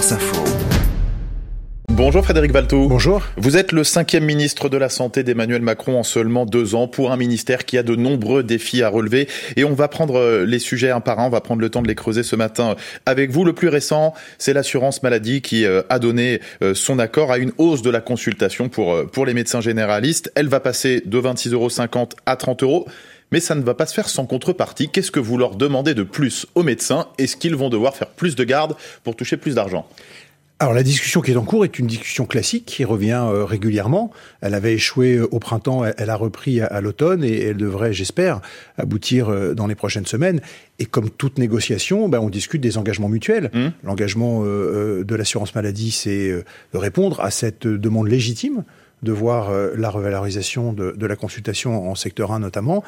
Info. Bonjour Frédéric Valtou. Bonjour. Vous êtes le cinquième ministre de la Santé d'Emmanuel Macron en seulement deux ans pour un ministère qui a de nombreux défis à relever. Et on va prendre euh, les sujets un par un, on va prendre le temps de les creuser ce matin avec vous. Le plus récent, c'est l'assurance maladie qui euh, a donné euh, son accord à une hausse de la consultation pour, pour les médecins généralistes. Elle va passer de 26,50 euros à 30 euros mais ça ne va pas se faire sans contrepartie. Qu'est-ce que vous leur demandez de plus aux médecins? Est-ce qu'ils vont devoir faire plus de garde pour toucher plus d'argent? Alors la discussion qui est en cours est une discussion classique qui revient euh, régulièrement. Elle avait échoué euh, au printemps, elle a repris à, l'automne et elle devrait, j'espère, aboutir euh, dans les prochaines semaines. Et comme toute négociation, ben, on discute des engagements mutuels. Mmh. L'engagement de l'assurance maladie, c'est de répondre à cette demande légitime de voir la revalorisation de, de, la consultation en secteur 1 notamment.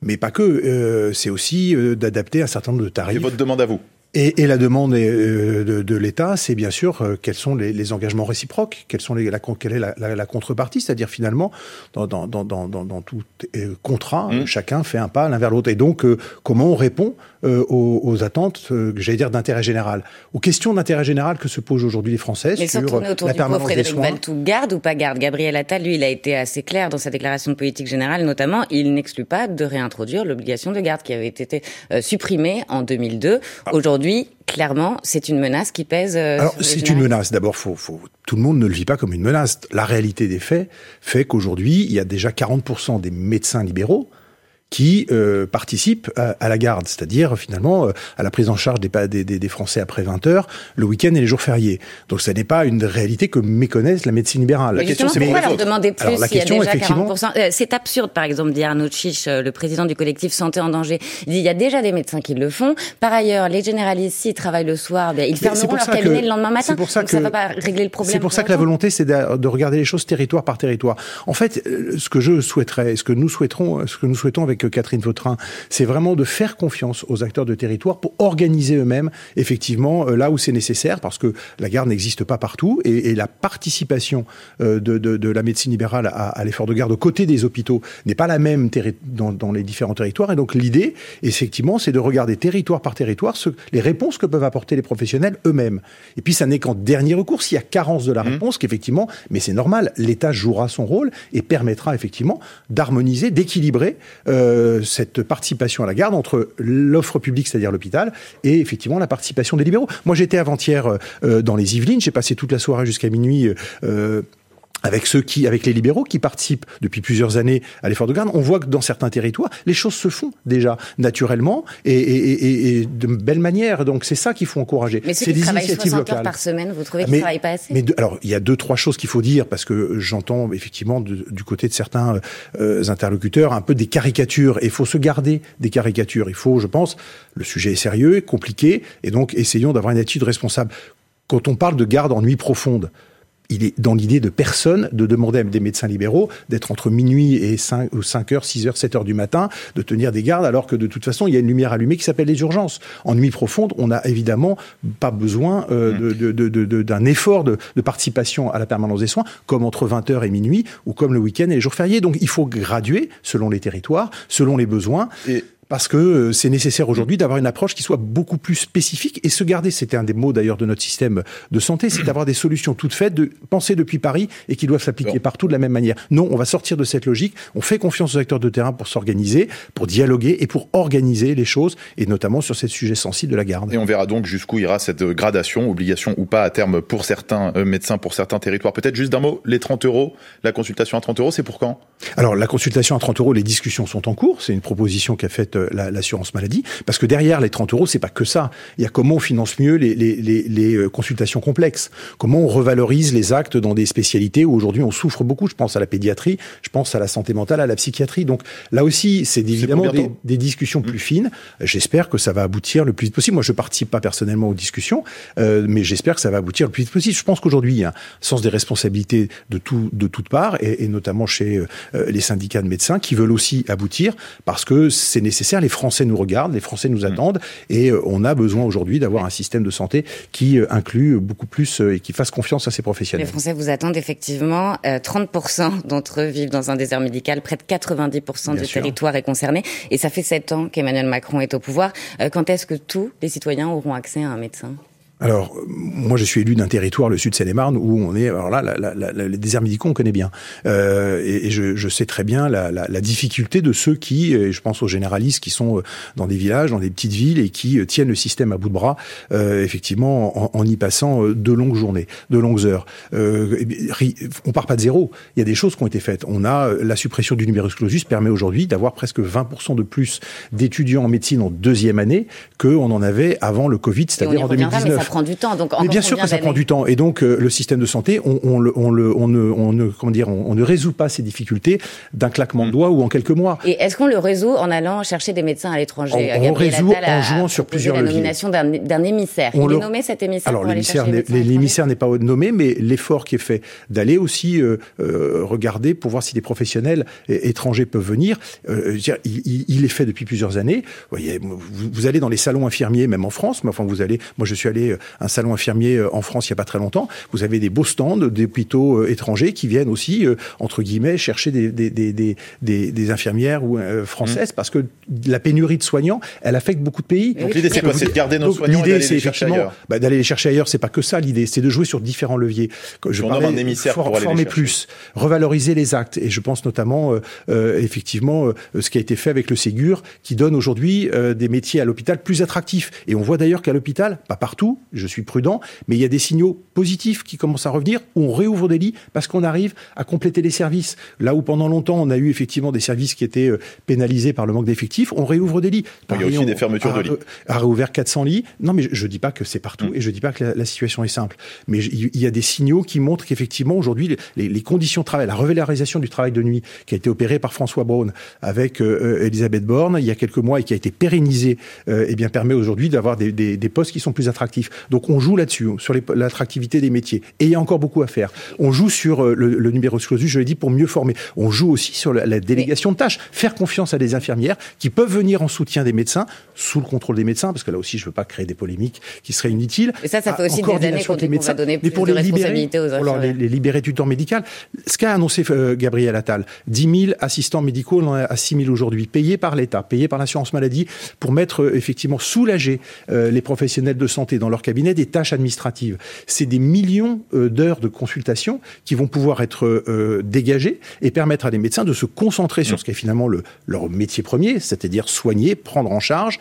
Mais pas que, c'est aussi d'adapter un certain nombre de tarifs. C'est votre demande à vous et, et, la demande euh, de, de l'État, c'est bien sûr euh, quels sont les, les, engagements réciproques, quels sont les, la, quelle est la, la, la contrepartie, c'est-à-dire finalement, dans, dans, dans, dans, dans tout euh, contrat, mmh. chacun fait un pas l'un vers l'autre. Et donc, comment on répond aux, aux, attentes, j'allais dire, d'intérêt général, aux questions d'intérêt général que se posent aujourd'hui les Français Mais sur autour la du permanence Frédéric des soins. Valtou, garde ou pas garde? Gabriel Attal, lui, il a été assez clair dans sa déclaration de politique générale, notamment, il n'exclut pas de réintroduire l'obligation de garde qui avait été supprimée en 2002. Ah. Aujourd'hui, clairement, c'est une menace qui pèse. Euh, Alors, c'est une menace. D'abord, faut, faut, tout le monde ne le vit pas comme une menace. La réalité des faits fait qu'aujourd'hui, il y a déjà 40% des médecins libéraux qui euh, participent à, à, la garde, c'est-à-dire finalement euh, à la prise en charge des, des, des Français après 20 heures, le week-end et les jours fériés. Donc ce n'est pas une réalité que méconnaissent la médecine libérale. la question, c'est pourquoi leur demander plus Alors, la question, y a déjà 40% euh, C'est absurde, par exemple, dit Arnaud Chiche, euh, le président du collectif Santé en danger. Il dit il y a déjà des médecins qui le font. Par ailleurs, les généralistes, s'ils travaillent le soir, bien, ils fermeront leur cabinet que, le lendemain matin. Pour ça que, ça va pas régler le problème. C'est pour ça que la volonté, c'est de, de, regarder les choses territoire par territoire. En fait, ce que je souhaiterais, ce que nous souhaiterons, ce que nous souhaitons avec Catherine Vautrin, c'est vraiment de faire confiance aux acteurs de territoire pour organiser eux-mêmes, effectivement, euh, là où c'est nécessaire, parce que la garde n'existe pas partout, et, et la participation euh, de, de, de, la médecine libérale à, à l'effort de garde aux côtés des hôpitaux n'est pas la même dans, dans, les différents territoires. Et donc l'idée, effectivement, c'est de regarder territoire par territoire ce, les réponses que peuvent apporter les professionnels eux-mêmes. Et puis ça n'est qu'en dernier recours, s'il y a carence de la mmh. réponse, qu'effectivement, mais c'est normal, l'État jouera son rôle et permettra effectivement d'harmoniser, d'équilibrer euh, cette participation à la garde entre l'offre publique, c'est-à-dire l'hôpital, et effectivement la participation des libéraux. Moi, j'étais avant-hier euh, dans les Yvelines, j'ai passé toute la soirée jusqu'à minuit. Avec ceux qui, avec les libéraux qui participent depuis plusieurs années à l'effort de garde, on voit que dans certains territoires, les choses se font déjà naturellement et, et, et, et de belle manière. Donc c'est ça qu'il faut encourager. Mais ceux qui des travaillent initiatives 60 locales. heures par semaine, vous trouvez qu'ils ne travaillent pas assez? mais de, Alors il y a deux trois choses qu'il faut dire parce que j'entends effectivement de, du côté de certains euh, interlocuteurs un peu des caricatures et il faut se garder des caricatures. Il faut, je pense, le sujet est sérieux, compliqué et donc essayons d'avoir une attitude responsable. Quand on parle de garde en nuit profonde, il est dans l'idée de personne de demander à des médecins libéraux d'être entre minuit et 5, ou 5 heures, 6 heures, 7 heures du matin, de tenir des gardes, alors que de toute façon, il y a une lumière allumée qui s'appelle les urgences. En nuit profonde, on n'a évidemment pas besoin euh, Mmh. de, de, de, d'un effort de, participation à la permanence des soins, comme entre 20 heures et minuit, ou comme le week-end et les jours fériés. Donc il faut graduer selon les territoires, selon les besoins. Et parce que euh, c'est nécessaire aujourd'hui d'avoir une approche qui soit beaucoup plus spécifique et se garder, c'était un des mots d'ailleurs de notre système de santé, c'est d'avoir des solutions toutes faites, de penser depuis Paris et qui doivent s'appliquer partout de la même manière. Non, on va sortir de cette logique, on fait confiance aux acteurs de terrain pour s'organiser, pour dialoguer et pour organiser les choses, et notamment sur ces sujets sensibles de la garde. Et on verra donc jusqu'où ira cette gradation, obligation ou pas à terme pour certains euh, médecins, pour certains territoires. Peut-être juste d'un mot, les 30 euros, la consultation à 30 euros, c'est pour quand? Alors la consultation à 30 euros, les discussions sont en cours, c'est une proposition qu'a faite la- l'assurance maladie, parce que derrière les 30 euros, c'est pas que ça. Il y a comment on finance mieux les, les, les, les euh, consultations complexes, comment on revalorise les actes dans des spécialités où aujourd'hui on souffre beaucoup. Je pense à la pédiatrie, je pense à la santé mentale, à la psychiatrie. Donc là aussi, c'est évidemment des, discussions plus fines. J'espère que ça va aboutir le plus vite possible. Moi, je participe pas personnellement aux discussions, euh, mais j'espère que ça va aboutir le plus vite possible. Je pense qu'aujourd'hui, il y a un sens des responsabilités de tout, de toutes parts, et, et notamment chez euh, les syndicats de médecins qui veulent aussi aboutir parce que c'est nécessaire. Les Français nous regardent, les Français nous attendent, et euh, on a besoin aujourd'hui d'avoir un système de santé qui euh, inclut beaucoup plus euh, et qui fasse confiance à ses Les professionnels. Français vous attendent effectivement. Euh, 30% d'entre eux vivent dans un désert médical. Près de 90% Bien du sûr. territoire est concerné. Et ça fait sept ans qu'Emmanuel Macron est au pouvoir. Euh, quand est-ce que tous les citoyens auront accès à un médecin? Alors, moi, je suis élu d'un territoire, le sud Seine-et-Marne, où on est. Alors là, la, la, les déserts médicaux, on connaît bien, euh, et, et je, je, sais très bien la, la, difficulté de ceux qui, et je pense aux généralistes qui sont euh, dans des villages, dans des petites villes, et qui euh, tiennent le système à bout de bras, euh, effectivement, en, en, y passant euh, de longues journées, de longues heures. Euh, on part pas de zéro. Il y a des choses qui ont été faites. On a la suppression du numerus clausus permet aujourd'hui d'avoir presque 20% de plus d'étudiants en médecine en deuxième année qu'on en avait avant le Covid, c'est-à-dire en 2019 prend du temps. Donc, mais bien sûr que ça prend du temps. Et donc, euh, le système de santé, on, on, le, on, le, on, ne, on ne, comment dire, on, ne résout pas ces difficultés d'un claquement de mm. doigts ou en quelques mois. Et est-ce qu'on le résout en allant chercher des médecins à l'étranger On, résout en jouant sur plusieurs la nomination d'un émissaire? Il est nommé cet émissaire Alors, l'émissaire n'est pas nommé, mais l'effort qui est fait d'aller aussi euh, euh, regarder pour voir si des professionnels étrangers peuvent venir, euh, il, il, est fait depuis plusieurs années. Vous, voyez, vous, vous allez dans les salons infirmiers, même en France, mais enfin, vous allez, moi je suis allé un salon infirmier euh, en France il n'y a pas très longtemps. Vous avez des beaux stands d'hôpitaux euh, étrangers qui viennent aussi, euh, entre guillemets, chercher des, des, des, des, des infirmières ou françaises, mmh. parce que la pénurie de soignants, elle affecte beaucoup de pays. Donc l'idée, c'est quoi C'est de garder nos soignants et d'aller les chercher ailleurs bah, D'aller les chercher ailleurs, c'est pas que ça l'idée, c'est de jouer sur différents leviers. Je On parlais, un émissaire for, pour former plus, revaloriser les actes. Et je pense notamment, euh, effectivement, ce qui a été fait avec le Ségur, qui donne aujourd'hui euh, des métiers à l'hôpital plus attractifs. Et on voit d'ailleurs qu'à l'hôpital, pas partout, je suis prudent, mais il y a des signaux positifs qui commencent à revenir, où on réouvre des lits parce qu'on arrive à compléter les services. Là où pendant longtemps on a eu effectivement des services qui étaient euh, pénalisés par le manque d'effectifs, on réouvre des lits. il y a aussi des fermetures de lits. A réouvert 400 lits. Non, mais je ne dis pas que c'est partout mm. et je ne dis pas que la, situation est simple. Mais il y a des signaux qui montrent qu'effectivement aujourd'hui les, les, conditions de travail, la revalorisation du travail de nuit qui a été opérée par François Braun avec euh, Elisabeth Borne il y a quelques mois et qui a été pérennisée, euh, eh bien permet aujourd'hui d'avoir des, des, des postes qui sont plus attractifs. Donc on joue là-dessus sur l'attractivité des métiers. Et il y a encore beaucoup à faire. On joue sur euh, le, le numéro clausus, je l'ai dit, pour mieux former. On joue aussi sur la, la délégation de tâches. Faire confiance à des infirmières qui peuvent venir en soutien des médecins, sous le contrôle des médecins, parce que là aussi, je ne veux pas créer des polémiques qui seraient inutiles. Et ça, ça fait aussi des années qu'on va donner plus pour de les libérer, aux pour les, les, libérer du temps médical. Ce qu'a annoncé euh, Gabriel Attal, 10 000 assistants médicaux, on en a à 6 000 aujourd'hui, payés par l'État, payés par l'assurance maladie, pour mettre euh, effectivement soulager euh, les professionnels de santé dans leur cabinet des tâches administratives c'est des millions euh, d'heures de consultation qui vont pouvoir être euh, dégagées et permettre à des médecins de se concentrer sur mmh. ce qui est finalement le, leur métier premier, c'est-à-dire soigner, prendre en charge,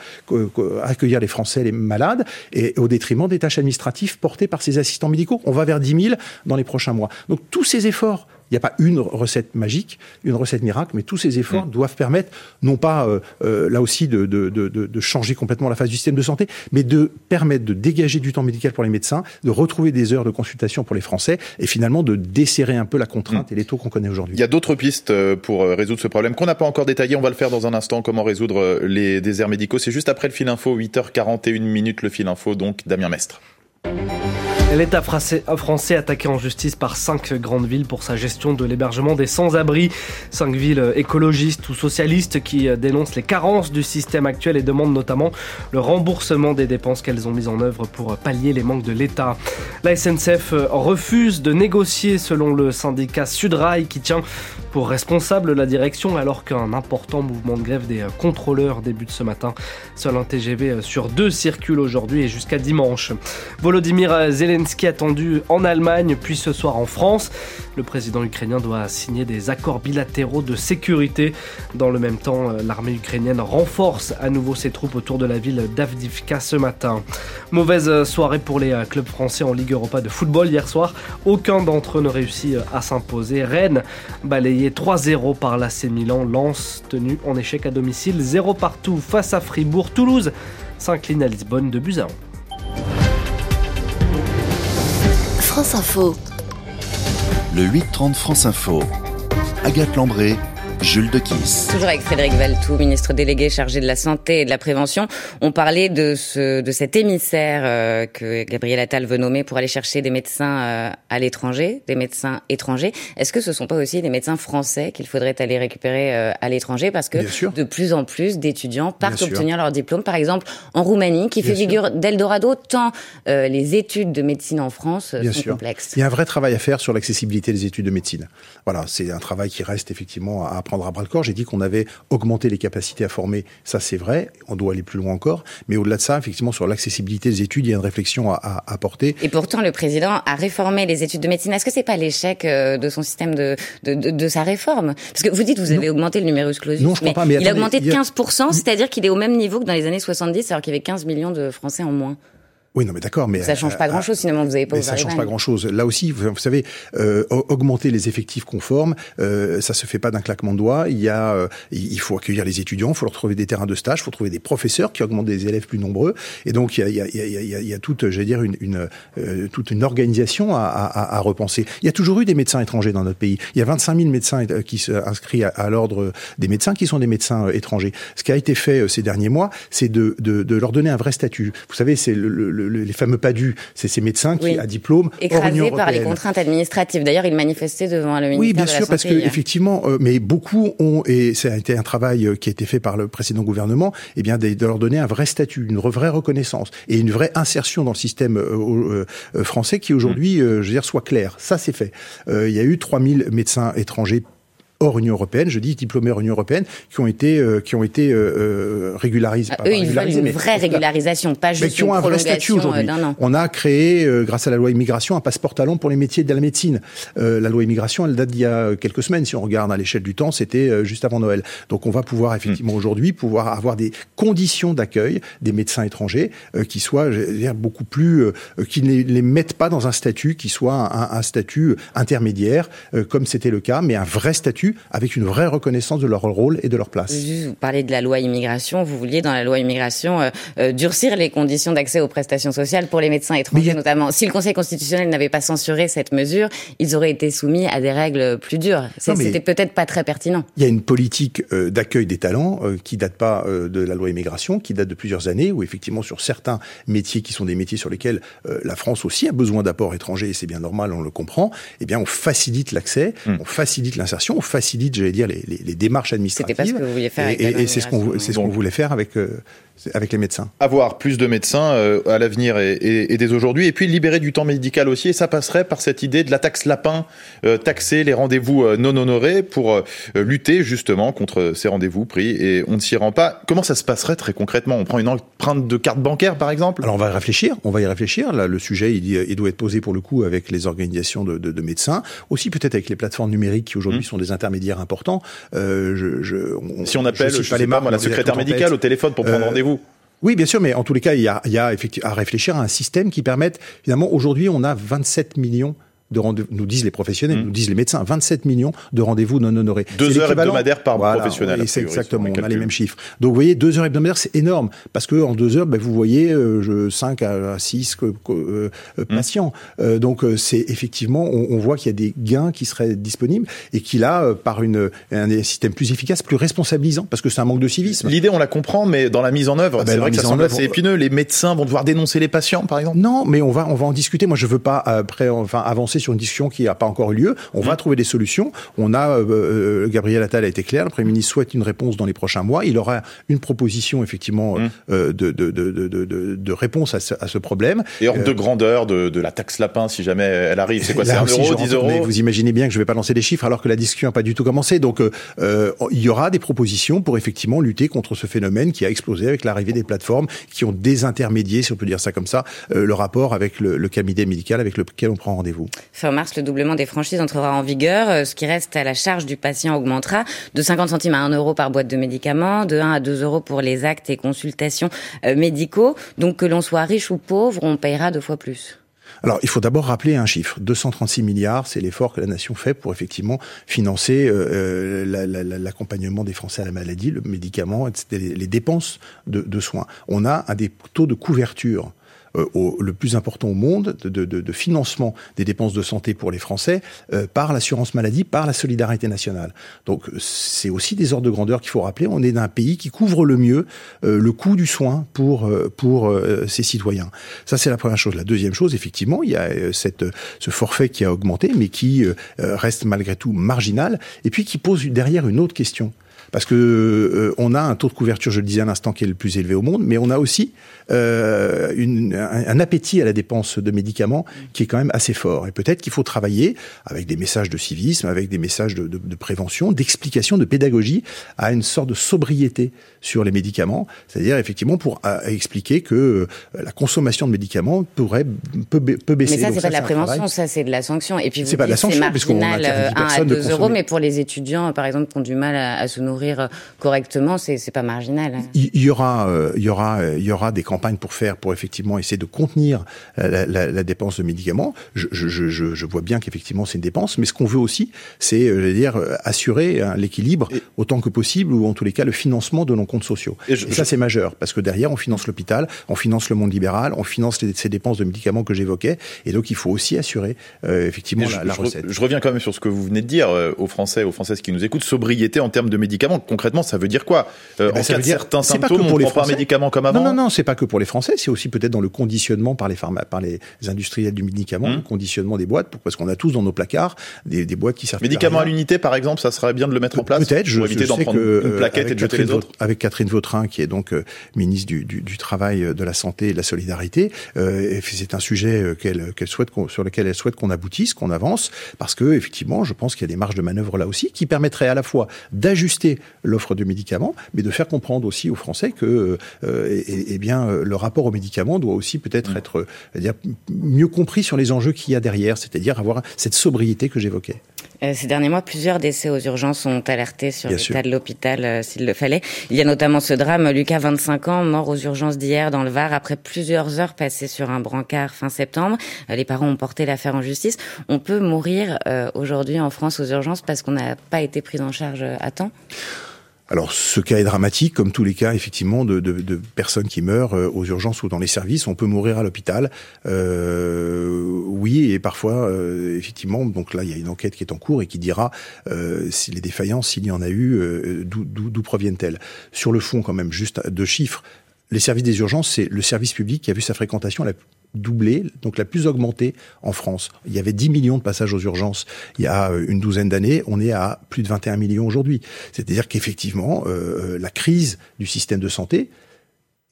accueillir les Français, les malades, et au détriment des tâches administratives portées par ces assistants médicaux. On va vers 10 000 dans les prochains mois. Donc tous ces efforts il n'y a pas une recette magique, une recette miracle, mais tous ces efforts mm. doivent permettre, non pas euh, euh, là aussi de, de, de, de, changer complètement la phase du système de santé, mais de permettre de dégager du temps médical pour les médecins, de retrouver des heures de consultation pour les Français, et finalement de desserrer un peu la contrainte mm. et les taux qu'on connaît aujourd'hui. Il y a d'autres pistes euh, pour résoudre ce problème qu'on n'a pas encore détaillé. On va le faire dans un instant. Comment résoudre les déserts médicaux C'est juste après le fil info, 8h41 minutes le fil info. Donc Damien Mestre. L'État français attaqué en justice par cinq grandes villes pour sa gestion de l'hébergement des sans-abri. Cinq villes écologistes ou socialistes qui dénoncent les carences du système actuel et demandent notamment le remboursement des dépenses qu'elles ont mises en œuvre pour pallier les manques de l'État. La SNCF refuse de négocier selon le syndicat Sudrail qui tient pour responsable la direction alors qu'un important mouvement de grève des contrôleurs débute ce matin. Seul un TGV sur deux circule aujourd'hui et jusqu'à dimanche. Volodymyr Zelensky attendu en Allemagne puis ce soir en France. Le président ukrainien doit signer des accords bilatéraux de sécurité. Dans le même temps, l'armée ukrainienne renforce à nouveau ses troupes autour de la ville d'Avdivka ce matin. Mauvaise soirée pour les clubs français en Ligue Europa de football hier soir. Aucun d'entre eux ne réussit à s'imposer. Rennes balayé 3-0 par l'AC Milan. Lance tenu en échec à domicile. 0 partout face à Fribourg. Toulouse s'incline à Lisbonne de Buzyn. France Info. Le 8-30 France Info. Agathe Lambré, Jules de Kiss. Toujours avec Frédéric Valtou, ministre délégué chargé de la santé et de la prévention. On parlait de ce de cet émissaire euh, que Gabriel Attal veut nommer pour aller chercher des médecins euh, à l'étranger, des médecins étrangers. Est-ce que ce sont pas aussi des médecins français qu'il faudrait aller récupérer euh, à l'étranger? Parce que de plus en plus d'étudiants partent obtenir leur diplôme, par exemple en Roumanie, qui fait figure d'Eldorado, tant les études de médecine en France sont complexes. Il y a un vrai travail à faire sur l'accessibilité des études de médecine. Voilà, c'est un travail qui reste effectivement à prendre à bras le corps. J'ai dit qu'on avait augmenté les capacités à former. Ça, c'est vrai. On doit aller plus loin encore. Mais au-delà de ça, effectivement, sur l'accessibilité des études, il y a une réflexion à, à, porter. Et pourtant, le président a réformé les études de médecine. Est-ce que c'est pas l'échec euh, de son système de, de, de, sa réforme? Parce que vous dites, vous avez augmenté le numerus clausus. Non, je mais, pas, mais il a augmenté de 15%, c'est-à-dire qu'il est au même niveau que dans les années 70, alors qu'il y avait 15 millions de Français en moins. Oui, non, mais d'accord, mais ça change pas euh, grand-chose. Finalement, vous avez pas. Mais ça change pas grand-chose. Là aussi, vous, savez, euh, augmenter les effectifs conformes, euh, ça se fait pas d'un claquement de doigts. Il y a, euh, il faut accueillir les étudiants, il faut leur trouver des terrains de stage, il faut trouver des professeurs qui augmentent des élèves plus nombreux. Et donc, il y a, il y a, il y a, il y a toute, j'allais dire, une, une euh, toute une organisation à, à, à, repenser. Il y a toujours eu des médecins étrangers dans notre pays. Il y a 25 000 médecins qui sont inscrits à, l'ordre des médecins qui sont des médecins étrangers. Ce qui a été fait ces derniers mois, c'est de, de, de, leur donner un vrai statut. Vous savez, c'est le, le, les fameux pas du c'est ces médecins qui, à diplôme, écrasés par les contraintes administratives. D'ailleurs, ils manifestaient devant le ministère Oui, bien de sûr, parce que effectivement, euh, mais beaucoup ont, et ça a été un travail euh, qui a été fait par le précédent gouvernement, eh bien, de, leur donner un vrai statut, une vraie reconnaissance et une vraie insertion dans le système euh, français qui aujourd'hui, je veux dire, soit clair. Ça, c'est fait. il y a eu 3000 médecins étrangers hors Union européenne, je dis diplômés hors Union européenne, qui ont été euh, qui ont été euh, euh régularisés. Ah, eux, ils veulent une vraie régularisation, pas juste mais qui ont un vrai statut aujourd'hui. Euh, On a créé, grâce à la loi immigration, un passeport talent pour les métiers de la médecine. la loi immigration, elle date d'il y a quelques semaines. Si on regarde à l'échelle du temps, c'était juste avant Noël. Donc, on va pouvoir effectivement hmm. aujourd'hui pouvoir avoir des conditions d'accueil des médecins étrangers qui soient, dire, beaucoup plus, qui ne les, mettent pas dans un statut qui soit un, un statut intermédiaire, comme c'était le cas, mais un vrai statut avec une vraie reconnaissance de leur rôle et de leur place. Vous parlez de la loi immigration, vous vouliez dans la loi immigration euh, euh, durcir les conditions d'accès aux prestations sociales pour les médecins étrangers notamment. Si le Conseil constitutionnel n'avait pas censuré cette mesure, ils auraient été soumis à des règles plus dures. C'était peut-être pas très pertinent. Il y a une politique euh, d'accueil des talents qui date pas de la loi immigration, qui date de plusieurs années, où effectivement sur certains métiers qui sont des métiers sur lesquels la France aussi a besoin d'apports étrangers, et c'est bien normal, on le comprend, eh bien on facilite l'accès, hum. on facilite l'insertion, on facilite, j'allais dire, les, les, les, démarches administratives. C'était pas ce que vous vouliez faire. Et, et c'est ce qu'on c'est ce qu'on voulait faire avec euh, avec les médecins. Avoir plus de médecins euh, à l'avenir et, et, dès aujourd'hui, et puis libérer du temps médical aussi. Et ça passerait par cette idée de la taxe lapin, euh, taxer les rendez-vous euh, non honorés pour euh, lutter justement contre ces rendez-vous pris. Et on ne s'y rend pas. Comment ça se passerait très concrètement? On prend une empreinte de carte bancaire, par exemple? Alors on va y réfléchir. On va y réfléchir. Là, le sujet, il, il doit être posé pour le coup avec les organisations de, de, de médecins, aussi peut-être avec les plateformes numériques qui aujourd'hui mmh. sont des intermédiaires importants. je, je, on, si on appelle, je, je sais pas, la secrétaire médicale au téléphone pour prendre rendez-vous. Oui, bien sûr, mais en tous les cas, il y a, à réfléchir à un système qui permette, finalement, aujourd'hui, on a 27 millions de rendez-vous, nous disent les professionnels, mmh. nous disent les médecins, 27 millions de rendez-vous non honorés. Deux heures hebdomadaires par professionnel. c'est exactement, on a les mêmes chiffres. Donc vous voyez, deux heures hebdomadaires, c'est énorme, parce que en deux heures, ben, vous voyez euh, je, 5 à 6 euh, euh, mmh. patients. Euh, donc euh, c'est effectivement, on, on voit qu'il y a des gains qui seraient disponibles et qu'il a, par une, un système plus efficace, plus responsabilisant, parce que c'est un manque de civisme. L'idée, on la comprend, mais dans la mise en œuvre, ah ben, c'est vrai que ça semble assez épineux. Les médecins vont devoir dénoncer les patients, par exemple? Non, mais on va, on va en discuter. Moi, je veux pas après, enfin, avancer sur une discussion qui n'a pas encore eu lieu. On va mmh. trouver des solutions. On a, euh, euh, Gabriel Attal a été clair, le Premier ministre souhaite une réponse dans les prochains mois. Il aura une proposition effectivement mmh. euh, de, de, de, de, de réponse à ce, à ce problème. Et ordre de grandeur de, de la taxe lapin, si jamais elle arrive, c'est quoi C'est 1 euro, 10 euros Vous imaginez bien que je ne vais pas lancer des chiffres alors que la discussion n'a pas du tout commencé. Donc il y aura des propositions pour effectivement lutter contre ce phénomène qui a explosé avec l'arrivée des plateformes qui ont désintermédié, si on peut dire ça comme ça, le rapport avec le, le cabinet médical avec lequel on prend rendez-vous. Fin mars, le doublement des franchises entrera en vigueur. Euh, ce qui reste à la charge du patient augmentera de 50 centimes à 1 euro par boîte de médicaments, de 1 à 2 euros pour les actes et consultations euh, médicaux. Donc que l'on soit riche ou pauvre, on payera deux fois plus. Alors, il faut d'abord rappeler un chiffre. 236 milliards, c'est l'effort que la nation fait pour effectivement financer euh, l'accompagnement des Français à la maladie, le médicament, etc., les dépenses de, soins. On a un des taux de couverture au, le plus important au monde de, de, de, financement des dépenses de santé pour les Français euh, par l'assurance maladie, par la solidarité nationale. Donc c'est aussi des ordres de grandeur qu'il faut rappeler. On est d'un pays qui couvre le mieux euh, le coût du soin pour pour ses citoyens. Ça c'est la première chose. La deuxième chose, effectivement, il y a cette ce forfait qui a augmenté, mais qui reste malgré tout marginal, et puis qui pose derrière une autre question parce que euh, on a un taux de couverture, je le disais à l'instant, qui est le plus élevé au monde, mais on a aussi euh, une, un, appétit à la dépense de médicaments qui est quand même assez fort. Et peut-être qu'il faut travailler avec des messages de civisme, avec des messages de, de, de prévention, d'explication, de pédagogie, à une sorte de sobriété sur les médicaments, c'est-à-dire effectivement pour euh, expliquer que euh, la consommation de médicaments pourrait peut, peut baisser. Mais ça, c'est pas de la prévention, ça c'est de la sanction. Et puis c'est pas de la sanction, puisqu'on a 1 à 2 euros, mais pour les étudiants, par exemple, qui ont du mal à, à se nourrir correctement, c'est pas marginal. Il, il y aura, il y aura, il y aura des campagne pour faire, pour effectivement essayer de contenir la, la, la dépense de médicaments. Je, je, je, je vois bien qu'effectivement c'est une dépense, mais ce qu'on veut aussi, c'est, je veux dire, assurer hein, l'équilibre autant que possible, ou en tous les cas le financement de nos comptes sociaux. Et, et ça c'est majeur, parce que derrière on finance l'hôpital, on finance le monde libéral, on finance les, ces dépenses de médicaments que j'évoquais, et donc il faut aussi assurer euh, effectivement la, la recette. Je reviens quand même sur ce que vous venez de dire euh, aux Français, aux Françaises qui nous écoutent, sobriété en termes de médicaments. Concrètement, ça veut dire quoi? Euh, eh ben, En cas de certains symptômes, on ne prend pas un médicament comme avant? Non, non, non, c'est pas que pour les Français, c'est aussi peut-être dans le conditionnement par les, pharma, par les industriels du médicament, mmh. le conditionnement des boîtes, pour, parce qu'on a tous dans nos placards des, des boîtes qui servent. Médicaments à, à l'unité, par exemple, ça serait bien de le mettre en place Peut-être, je, éviter d'en prendre que, une plaquette et de jeter les autres. Avec Catherine Vautrin, qui est donc euh, ministre du, du, du, Travail, de la Santé et de la Solidarité, euh, c'est un sujet qu'elle qu souhaite sur lequel elle souhaite qu'on aboutisse, qu'on avance, parce que effectivement, je pense qu'il y a des marges de manœuvre là aussi qui permettraient à la fois d'ajuster l'offre de médicaments, mais de faire comprendre aussi aux Français que, euh, et, et bien, le rapport aux médicaments doit aussi peut-être mmh. être dire, mieux compris sur les enjeux qu'il y a derrière, c'est-à-dire avoir cette sobriété que j'évoquais. Euh, ces derniers mois, plusieurs décès aux urgences ont alerté sur l'état de l'hôpital euh, s'il le fallait. Il y a notamment ce drame, Lucas, 25 ans, mort aux urgences d'hier dans le Var après plusieurs heures passées sur un brancard fin septembre. Euh, les parents ont porté l'affaire en justice. On peut mourir euh, aujourd'hui en France aux urgences parce qu'on n'a pas été pris en charge à temps? Alors, ce cas est dramatique, comme tous les cas, effectivement, de, de, de personnes qui meurent euh, aux urgences ou dans les services. On peut mourir à l'hôpital, euh, oui, et parfois, euh, effectivement, donc là, il y a une enquête qui est en cours et qui dira euh, si les défaillances, s'il y en a eu, euh, d'où proviennent-elles? Sur le fond, quand même, juste deux chiffres. Les services des urgences, c'est le service public qui a vu sa fréquentation la doublée, donc la plus augmentée en France. Il y avait 10 millions de passages aux urgences il y a une douzaine d'années, on est à plus de 21 millions aujourd'hui. C'est-à-dire qu'effectivement, euh, la crise du système de santé,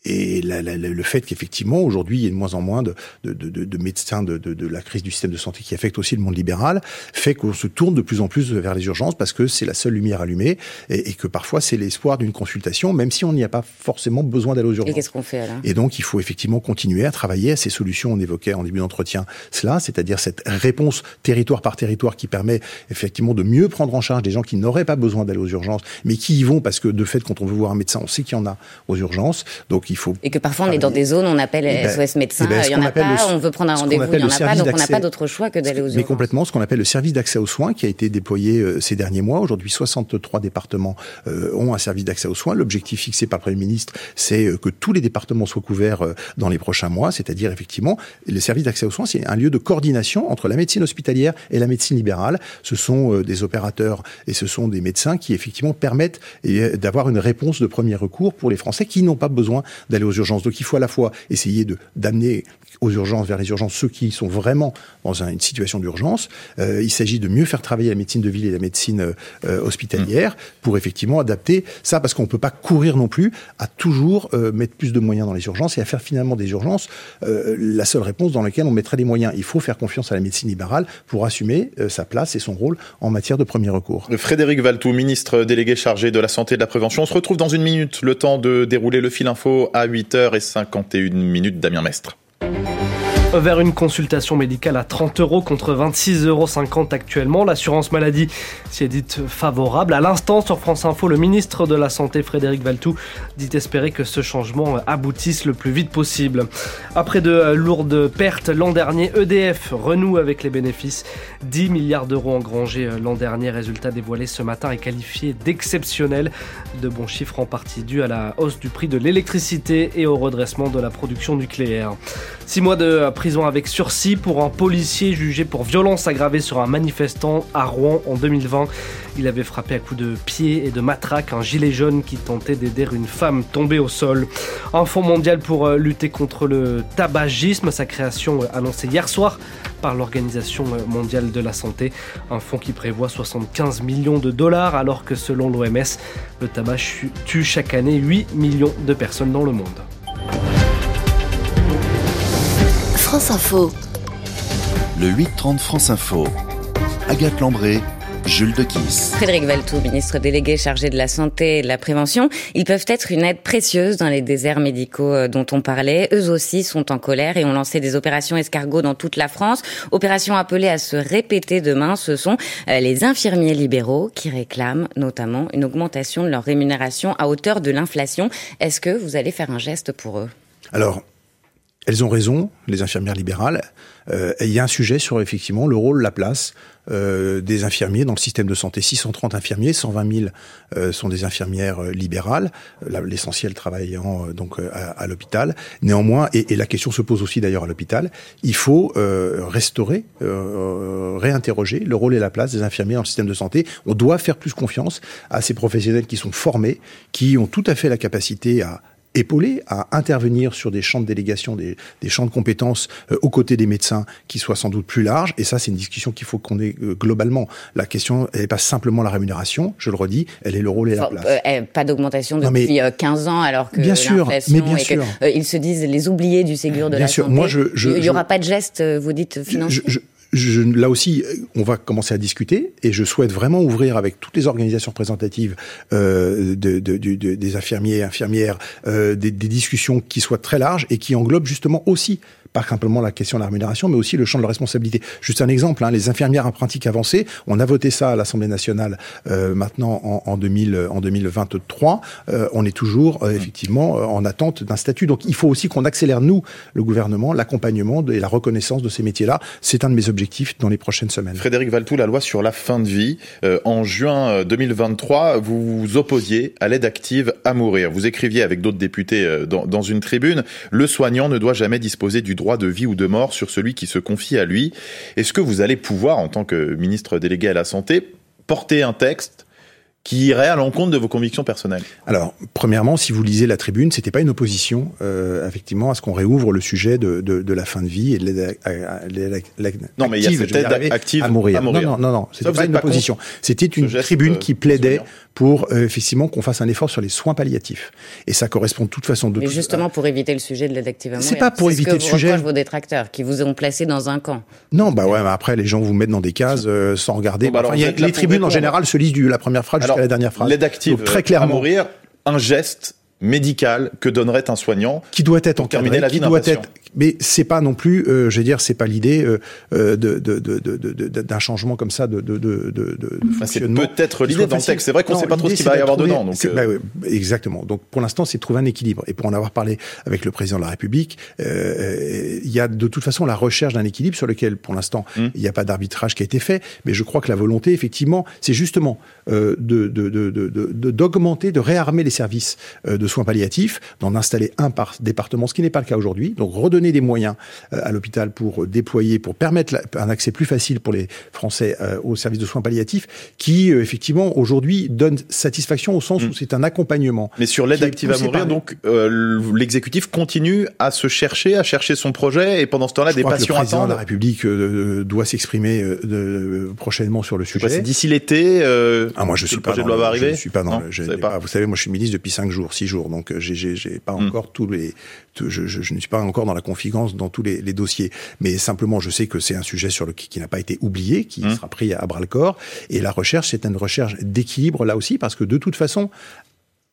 et la, la, le fait qu'effectivement, aujourd'hui, il y ait de moins en moins de, de, de, de médecins de, la crise du système de santé qui affecte aussi le monde libéral, fait qu'on se tourne de plus en plus vers les urgences parce que c'est la seule lumière allumée et, et que parfois c'est l'espoir d'une consultation, même si on n'y a pas forcément besoin d'aller aux urgences. Et qu'est-ce qu'on fait alors? Et donc, il faut effectivement continuer à travailler à ces solutions. On évoquait en début d'entretien cela, c'est-à-dire cette réponse territoire par territoire qui permet effectivement de mieux prendre en charge des gens qui n'auraient pas besoin d'aller aux urgences, mais qui y vont parce que de fait, quand on veut voir un médecin, on sait qu'il y en a aux urgences. Donc, faut et que parfois on est dans des zones, on appelle eh ben, SOS médecin, ben, il y en a pas, le, on veut prendre un rendez-vous, il y en a pas, donc on n'a pas d'autre choix que d'aller aux urgences. Mais complètement, ce qu'on appelle le service d'accès aux soins qui a été déployé euh, ces derniers mois. Aujourd'hui, 63 départements euh, ont un service d'accès aux soins. L'objectif fixé par le Premier ministre, c'est euh, que tous les départements soient couverts dans les prochains mois, c'est-à-dire effectivement, le service d'accès aux soins, c'est un lieu de coordination entre la médecine hospitalière et la médecine libérale. Ce sont des opérateurs et ce sont des médecins qui effectivement permettent d'avoir une réponse de premier recours pour les Français qui n'ont pas besoin d'aller aux urgences. Donc il faut à la fois essayer de d'amener aux urgences, vers les urgences, ceux qui sont vraiment dans un, une situation d'urgence. Euh, il s'agit de mieux faire travailler la médecine de ville et la médecine euh, hospitalière mmh. pour effectivement adapter ça, parce qu'on ne peut pas courir non plus à toujours euh, mettre plus de moyens dans les urgences et à faire finalement des urgences euh, la seule réponse dans laquelle on mettrait des moyens. Il faut faire confiance à la médecine libérale pour assumer euh, sa place et son rôle en matière de premier recours. Frédéric Valtou, ministre délégué chargé de la santé et de la prévention. On se retrouve dans une minute, le temps de dérouler le fil info à 8h51 minutes. Damien Mestre vers une consultation médicale à 30 euros contre 26,50 euros actuellement. L'assurance maladie s'y est dite favorable. À l'instant, sur France Info, le ministre de la Santé, Frédéric Valtou, dit espérer que ce changement aboutisse le plus vite possible. Après de lourdes pertes l'an dernier, EDF renoue avec les bénéfices. 10 milliards d'euros engrangés l'an dernier. Résultat dévoilé ce matin est qualifié d'exceptionnel. De bons chiffres en partie dus à la hausse du prix de l'électricité et au redressement de la production nucléaire. Six mois de prison avec sursis pour un policier jugé pour violence aggravée sur un manifestant à Rouen en 2020. Il avait frappé à coups de pied et de matraque un gilet jaune qui tentait d'aider une femme tombée au sol. Un fonds mondial pour euh, lutter contre le tabagisme, sa création euh, annoncée hier soir par l'Organisation mondiale de la santé. Un fonds qui prévoit 75 millions de dollars alors que selon l'OMS, le tabac tue chaque année 8 millions de personnes dans le monde. France Info. Le 8-30 France Info. Agathe Lambré, Jules de Kiss. Frédéric Valtou, ministre délégué chargé de la santé et de la prévention. Ils peuvent être une aide précieuse dans les déserts médicaux euh, dont on parlait. Eux aussi sont en colère et ont lancé des opérations escargots dans toute la France. Opérations appelées à se répéter demain. Ce sont euh, les infirmiers libéraux qui réclament notamment une augmentation de leur rémunération à hauteur de l'inflation. Est-ce que vous allez faire un geste pour eux? Alors, elles ont raison, les infirmières libérales. Euh, il y a un sujet sur effectivement le rôle, la place euh, des infirmiers dans le système de santé. 630 infirmiers, 120 000 euh, sont des infirmières euh, libérales, l'essentiel travaillant donc à, l'hôpital. Néanmoins, et, et, la question se pose aussi d'ailleurs à l'hôpital, il faut restaurer, réinterroger le rôle et la place des infirmiers dans le système de santé. On doit faire plus confiance à ces professionnels qui sont formés, qui ont tout à fait la capacité à épaulé à intervenir sur des champs de délégation, des, champs de compétences euh, aux côtés des médecins qui soient sans doute plus larges. Et ça, c'est une discussion qu'il faut qu'on ait euh, globalement. La question, elle n'est pas simplement la rémunération, je le redis, elle est le rôle et la place. Euh, pas d'augmentation depuis 15 ans, alors que bien sûr, mais bien sûr. ils se disent les oubliés du Ségur de bien la sûr. santé. Moi, je, il n'y aura pas de geste, vous dites, financier je, là aussi, on va commencer à discuter et je souhaite vraiment ouvrir avec toutes les organisations représentatives euh, de, de, de, des infirmiers, infirmières, euh, des, discussions qui soient très larges et qui englobent justement aussi pas simplement la question de la rémunération, mais aussi le champ de la responsabilité. Juste un exemple, hein, les infirmières en pratique avancée, on a voté ça à l'Assemblée nationale euh, maintenant en, en, 2000, en 2023. Euh, on est toujours effectivement en attente d'un statut. Donc il faut aussi qu'on accélère, nous, le gouvernement, l'accompagnement et la reconnaissance de ces métiers-là. C'est un de mes objectifs Frédéric Valtou, la loi sur la fin de vie. en juin 2023, vous vous opposiez à l'aide active à mourir. Vous écriviez avec d'autres députés dans, dans une tribune, le soignant ne doit jamais disposer du droit de vie ou de mort sur celui qui se confie à lui. Est-ce que vous allez pouvoir, en tant que ministre délégué à la Santé, porter un texte qui irait à l'encontre de vos convictions personnelles Alors, premièrement, si vous lisez la tribune, c'était pas une opposition, euh, effectivement, à ce qu'on réouvre le sujet de, de, de, la fin de vie et de l'aide Non, mais il y a cette aide active à mourir. Non, non, non, non, c'était pas une opposition. C'était une tribune qui plaidait pour euh, effectivement qu'on fasse un effort sur les soins palliatifs. Et ça correspond de toute façon de. Mais justement pour éviter le sujet de l'aide active à mourir. C'est pas pour éviter ce que le sujet. vos détracteurs qui vous ont placé dans un camp. Non, bah ouais, mais après les gens vous mettent dans des cases euh, sans regarder. Bon, bah, enfin, y a, les tribunes en général se lisent du la première phrase jusqu'à la dernière phrase. L'aide active très clairement, à mourir, un geste médical que donnerait un soignant qui doit être en terminer la vie d'un patient mais c'est pas non plus, euh, je veux dire, c'est pas l'idée euh, euh de, de, de, d'un changement comme ça de, de, de, de fonctionnement. C'est peut-être l'idée dans le texte. C'est vrai qu'on sait pas trop ce qu'il va y avoir dedans. Donc, euh. bah, exactement. Donc pour l'instant, c'est de trouver un équilibre. Et pour en avoir parlé avec le président de la République, euh, il y a de toute façon la recherche d'un équilibre sur lequel, pour l'instant, hum. il n'y a pas d'arbitrage qui a été fait. Mais je crois que la volonté, effectivement, c'est justement euh, de, de, de, d'augmenter, de réarmer les services de soins palliatifs, d'en installer un par département, ce qui n'est pas le cas aujourd'hui. Donc redonner des moyens euh, à l'hôpital pour déployer, pour permettre un accès plus facile pour les Français euh, aux services de soins palliatifs, qui euh, effectivement aujourd'hui donne satisfaction au sens où mm. c'est un accompagnement. Mais sur l'aide active à mourir, donc l'exécutif continue à se chercher, à chercher son projet, et pendant ce temps-là, des patients attendent. Le président de la République doit s'exprimer prochainement sur le sujet. D'ici l'été, ah, moi je suis le pas projet loi va arriver. Je suis pas dans. le, pas. Vous savez, moi je suis ministre depuis cinq jours, six jours, donc j'ai pas mm. encore tous les. Je, je, je, ne suis pas encore dans la dans tous les, les, dossiers. Mais simplement, je sais que c'est un sujet sur le qui, n'a pas été oublié, qui mmh. sera pris à, bras le corps. Et la recherche, c'est une recherche d'équilibre là aussi, parce que de toute façon,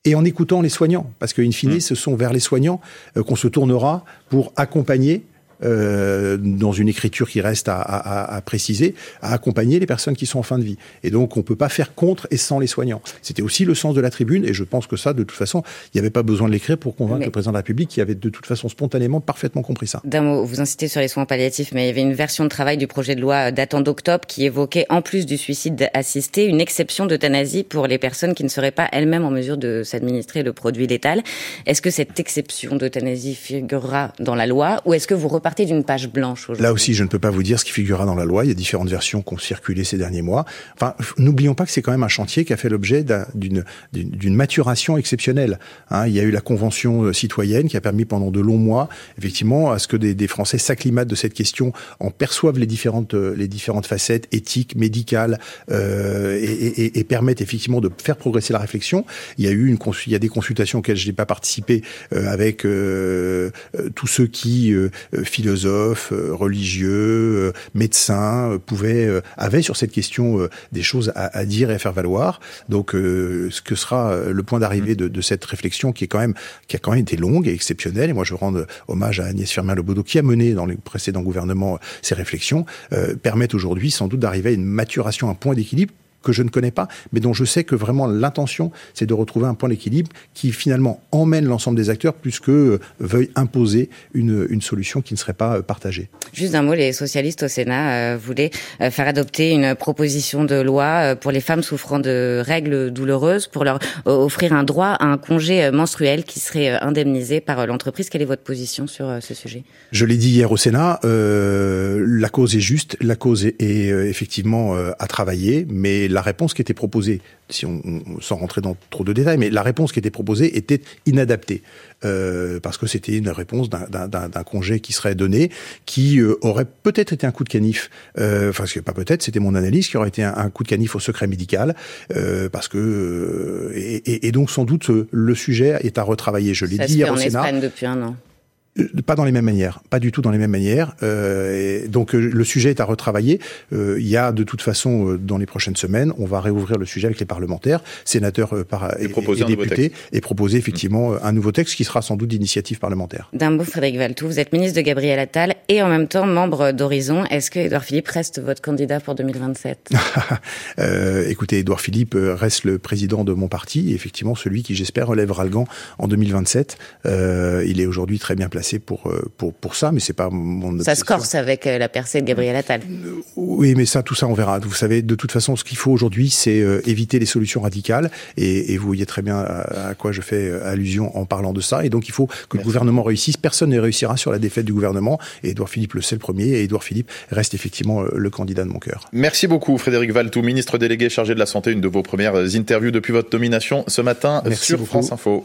et en écoutant les soignants, parce qu'in fine, mmh. ce sont vers les soignants euh, qu'on se tournera pour accompagner euh, dans une écriture qui reste à, à, à, préciser, à accompagner les personnes qui sont en fin de vie. Et donc, on peut pas faire contre et sans les soignants. C'était aussi le sens de la tribune, et je pense que ça, de toute façon, il n'y avait pas besoin de l'écrire pour convaincre le président de la République, qui avait de toute façon spontanément parfaitement compris ça. D'un mot, vous incitez sur les soins palliatifs, mais il y avait une version de travail du projet de loi datant d'octobre qui évoquait, en plus du suicide assisté, une exception d'euthanasie pour les personnes qui ne seraient pas elles-mêmes en mesure de s'administrer le produit létal. Est-ce que cette exception d'euthanasie figurera dans la loi, ou est-ce que vous repartez d'une page blanche Là aussi, je ne peux pas vous dire ce qui figurera dans la loi. Il y a différentes versions qui ont circulé ces derniers mois. Enfin, n'oublions pas que c'est quand même un chantier qui a fait l'objet d'une maturation exceptionnelle. Hein, il y a eu la convention euh, citoyenne qui a permis pendant de longs mois, effectivement, à ce que des, Français s'acclimatent de cette question, en perçoivent les différentes euh, les différentes facettes éthiques, médicales, euh, et, et, et, permettent effectivement de faire progresser la réflexion. Il y a eu il y a des consultations auxquelles je n'ai pas participé avec tous ceux qui philosophes, religieux, médecins pouvaient avaient sur cette question des choses à, dire et à faire valoir. Donc, ce que sera le point d'arrivée de, cette réflexion qui est quand même qui a quand même été longue et exceptionnelle. Et moi, je rends hommage à Agnès Firmin-Lebaudot qui a mené dans les précédents gouvernements ces réflexions, euh, permettent aujourd'hui sans doute d'arriver à une maturation, un point d'équilibre que je ne connais pas, mais dont je sais que vraiment l'intention, c'est de retrouver un point d'équilibre qui finalement emmène l'ensemble des acteurs plus que euh, veuille imposer une, une, solution qui ne serait pas euh, partagée. Juste un mot, les socialistes au Sénat euh, voulaient euh, faire adopter une proposition de loi pour les femmes souffrant de règles douloureuses, pour leur offrir un droit à un congé menstruel qui serait indemnisé par l'entreprise. Quelle est votre position sur ce sujet? Je l'ai dit hier au Sénat, la cause est juste, la cause est, est effectivement à travailler, mais la réponse qui était proposée, si on, on, sans rentrer dans trop de détails, mais la réponse qui était proposée était inadaptée. Euh, parce que c'était une réponse d'un congé qui serait donné, qui euh, aurait peut-être été un coup de canif, euh, enfin pas peut-être, c'était mon analyse, qui aurait été un, un, coup de canif au secret médical, parce que et, et, et, donc sans doute le sujet est à retravailler. Je l'ai dit hier au Sénat. Depuis un an. Euh, pas dans les mêmes manières, pas du tout dans les mêmes manières. Euh, donc euh, le sujet est à retravailler. Euh, il y a de toute façon euh, dans les prochaines semaines, on va réouvrir le sujet avec les parlementaires, sénateurs euh, par, et, et, et députés, et proposer effectivement mmh. un nouveau texte qui sera sans doute d'initiative parlementaire. D'un mot, Frédéric Valtou, vous êtes ministre de Gabriel Attal et en même temps membre d'Horizon. Est-ce que Edouard Philippe reste votre candidat pour 2027 Écoutez, Edouard Philippe reste le président de mon parti, et effectivement celui qui j'espère relèvera le gant en 2027. il est aujourd'hui très bien placé pour, euh, pour, pour ça, mais c'est pas mon obsession. Ça se corse avec euh, la percée de Gabriel Attal. Oui, mais ça, tout ça, on verra. Vous savez, de toute façon, ce qu'il faut aujourd'hui, c'est euh, éviter les solutions radicales. Et, et, vous voyez très bien à, à, quoi je fais allusion en parlant de ça. Et donc, il faut que Merci. le gouvernement réussisse. Personne ne réussira sur la défaite du gouvernement. Et Édouard Philippe le sait le premier. Et Édouard Philippe reste effectivement le candidat de mon cœur. Merci beaucoup, Frédéric Valtou, ministre délégué chargé de la Santé. Une de vos premières interviews depuis votre nomination ce matin Merci sur beaucoup. France Info.